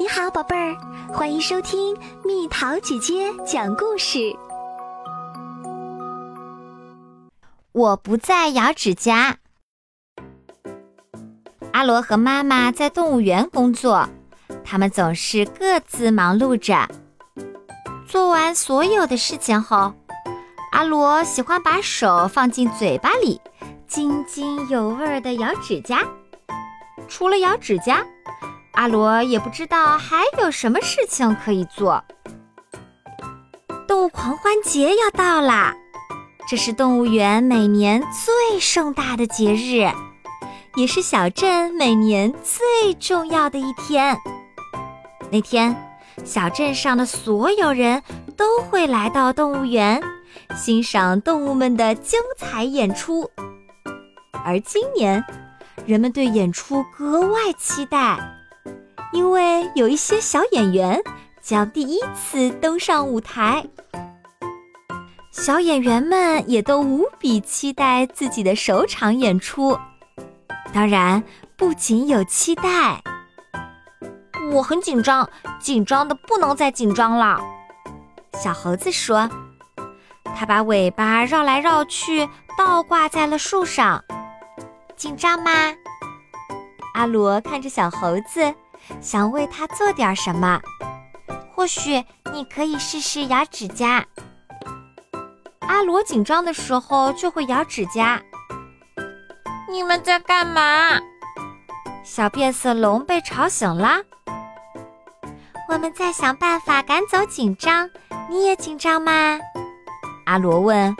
你好，宝贝儿，欢迎收听蜜桃姐姐讲故事。我不再咬指甲。阿罗和妈妈在动物园工作，他们总是各自忙碌着。做完所有的事情后，阿罗喜欢把手放进嘴巴里，津津有味地咬指甲。除了咬指甲。阿罗也不知道还有什么事情可以做。动物狂欢节要到啦，这是动物园每年最盛大的节日，也是小镇每年最重要的一天。那天，小镇上的所有人都会来到动物园，欣赏动物们的精彩演出。而今年，人们对演出格外期待。因为有一些小演员将第一次登上舞台，小演员们也都无比期待自己的首场演出。当然，不仅有期待，我很紧张，紧张的不能再紧张了。小猴子说：“他把尾巴绕来绕去，倒挂在了树上。”紧张吗？阿罗看着小猴子。想为他做点什么？或许你可以试试咬指甲。阿罗紧张的时候就会咬指甲。你们在干嘛？小变色龙被吵醒了。我们在想办法赶走紧张。你也紧张吗？阿罗问。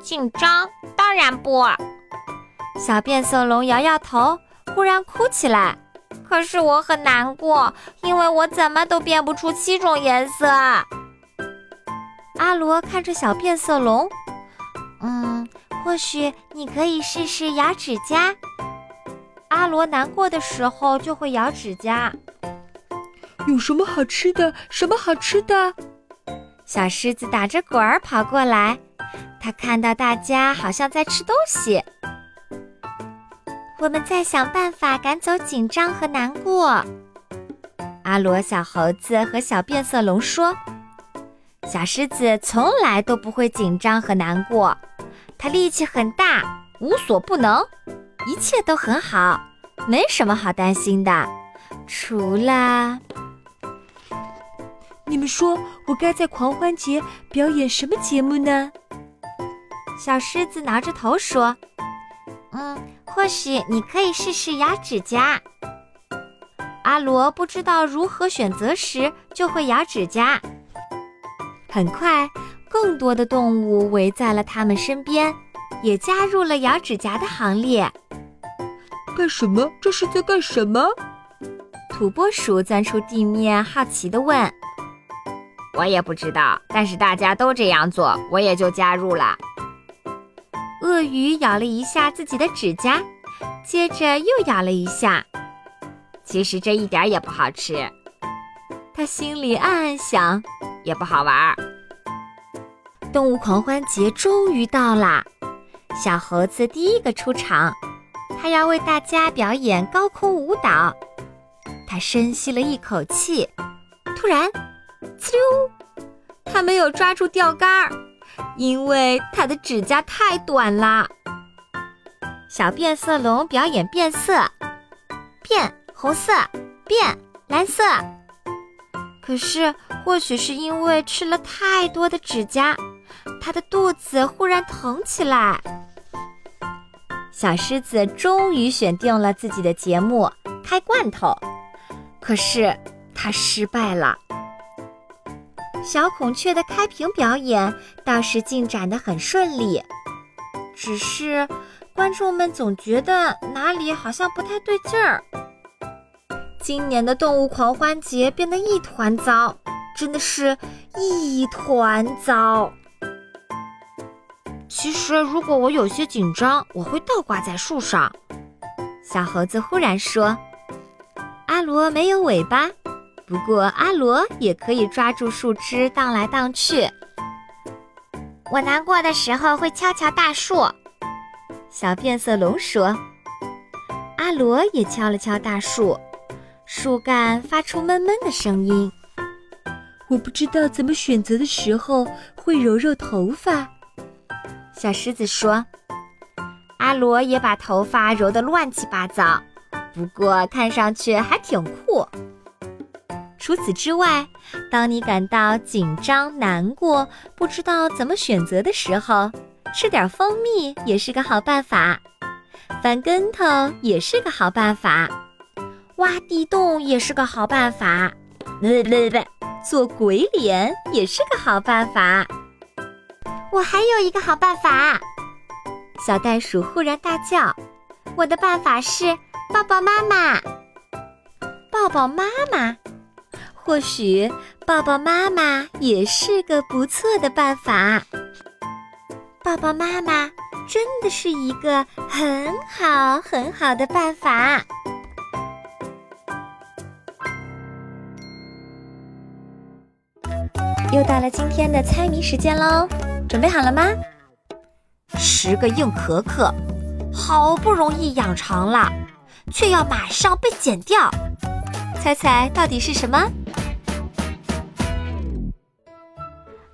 紧张？当然不。小变色龙摇摇头，忽然哭起来。可是我很难过，因为我怎么都变不出七种颜色。阿罗看着小变色龙，嗯，或许你可以试试咬指甲。阿罗难过的时候就会咬指甲。有什么好吃的？什么好吃的？小狮子打着滚儿跑过来，它看到大家好像在吃东西。我们在想办法赶走紧张和难过。阿罗、小猴子和小变色龙说：“小狮子从来都不会紧张和难过，它力气很大，无所不能，一切都很好，没什么好担心的。除了……你们说我该在狂欢节表演什么节目呢？”小狮子挠着头说：“嗯。”或许你可以试试咬指甲。阿罗不知道如何选择时，就会咬指甲。很快，更多的动物围在了他们身边，也加入了咬指甲的行列。干什么？这是在干什么？土拨鼠钻出地面，好奇地问：“我也不知道，但是大家都这样做，我也就加入了。”鳄鱼咬了一下自己的指甲，接着又咬了一下。其实这一点也不好吃，他心里暗暗想，也不好玩。动物狂欢节终于到啦！小猴子第一个出场，他要为大家表演高空舞蹈。他深吸了一口气，突然，呲溜，他没有抓住钓竿儿。因为它的指甲太短了。小变色龙表演变色，变红色，变蓝色。可是，或许是因为吃了太多的指甲，它的肚子忽然疼起来。小狮子终于选定了自己的节目——开罐头，可是它失败了。小孔雀的开屏表演倒是进展得很顺利，只是观众们总觉得哪里好像不太对劲儿。今年的动物狂欢节变得一团糟，真的是一团糟。其实，如果我有些紧张，我会倒挂在树上。小猴子忽然说：“阿罗没有尾巴。”不过阿罗也可以抓住树枝荡来荡去。我难过的时候会敲敲大树。小变色龙说。阿罗也敲了敲大树，树干发出闷闷的声音。我不知道怎么选择的时候会揉揉头发。小狮子说：“阿罗也把头发揉得乱七八糟，不过看上去还挺酷。”除此之外，当你感到紧张、难过、不知道怎么选择的时候，吃点蜂蜜也是个好办法。翻跟头也是个好办法，挖地洞也是个好办法，不不不，做鬼脸也是个好办法。我还有一个好办法！小袋鼠忽然大叫：“我的办法是抱抱妈妈，抱抱妈妈。”或许抱抱妈妈也是个不错的办法。抱抱妈妈真的是一个很好很好的办法。又到了今天的猜谜时间喽，准备好了吗？十个硬壳壳，好不容易养长了，却要马上被剪掉，猜猜到底是什么？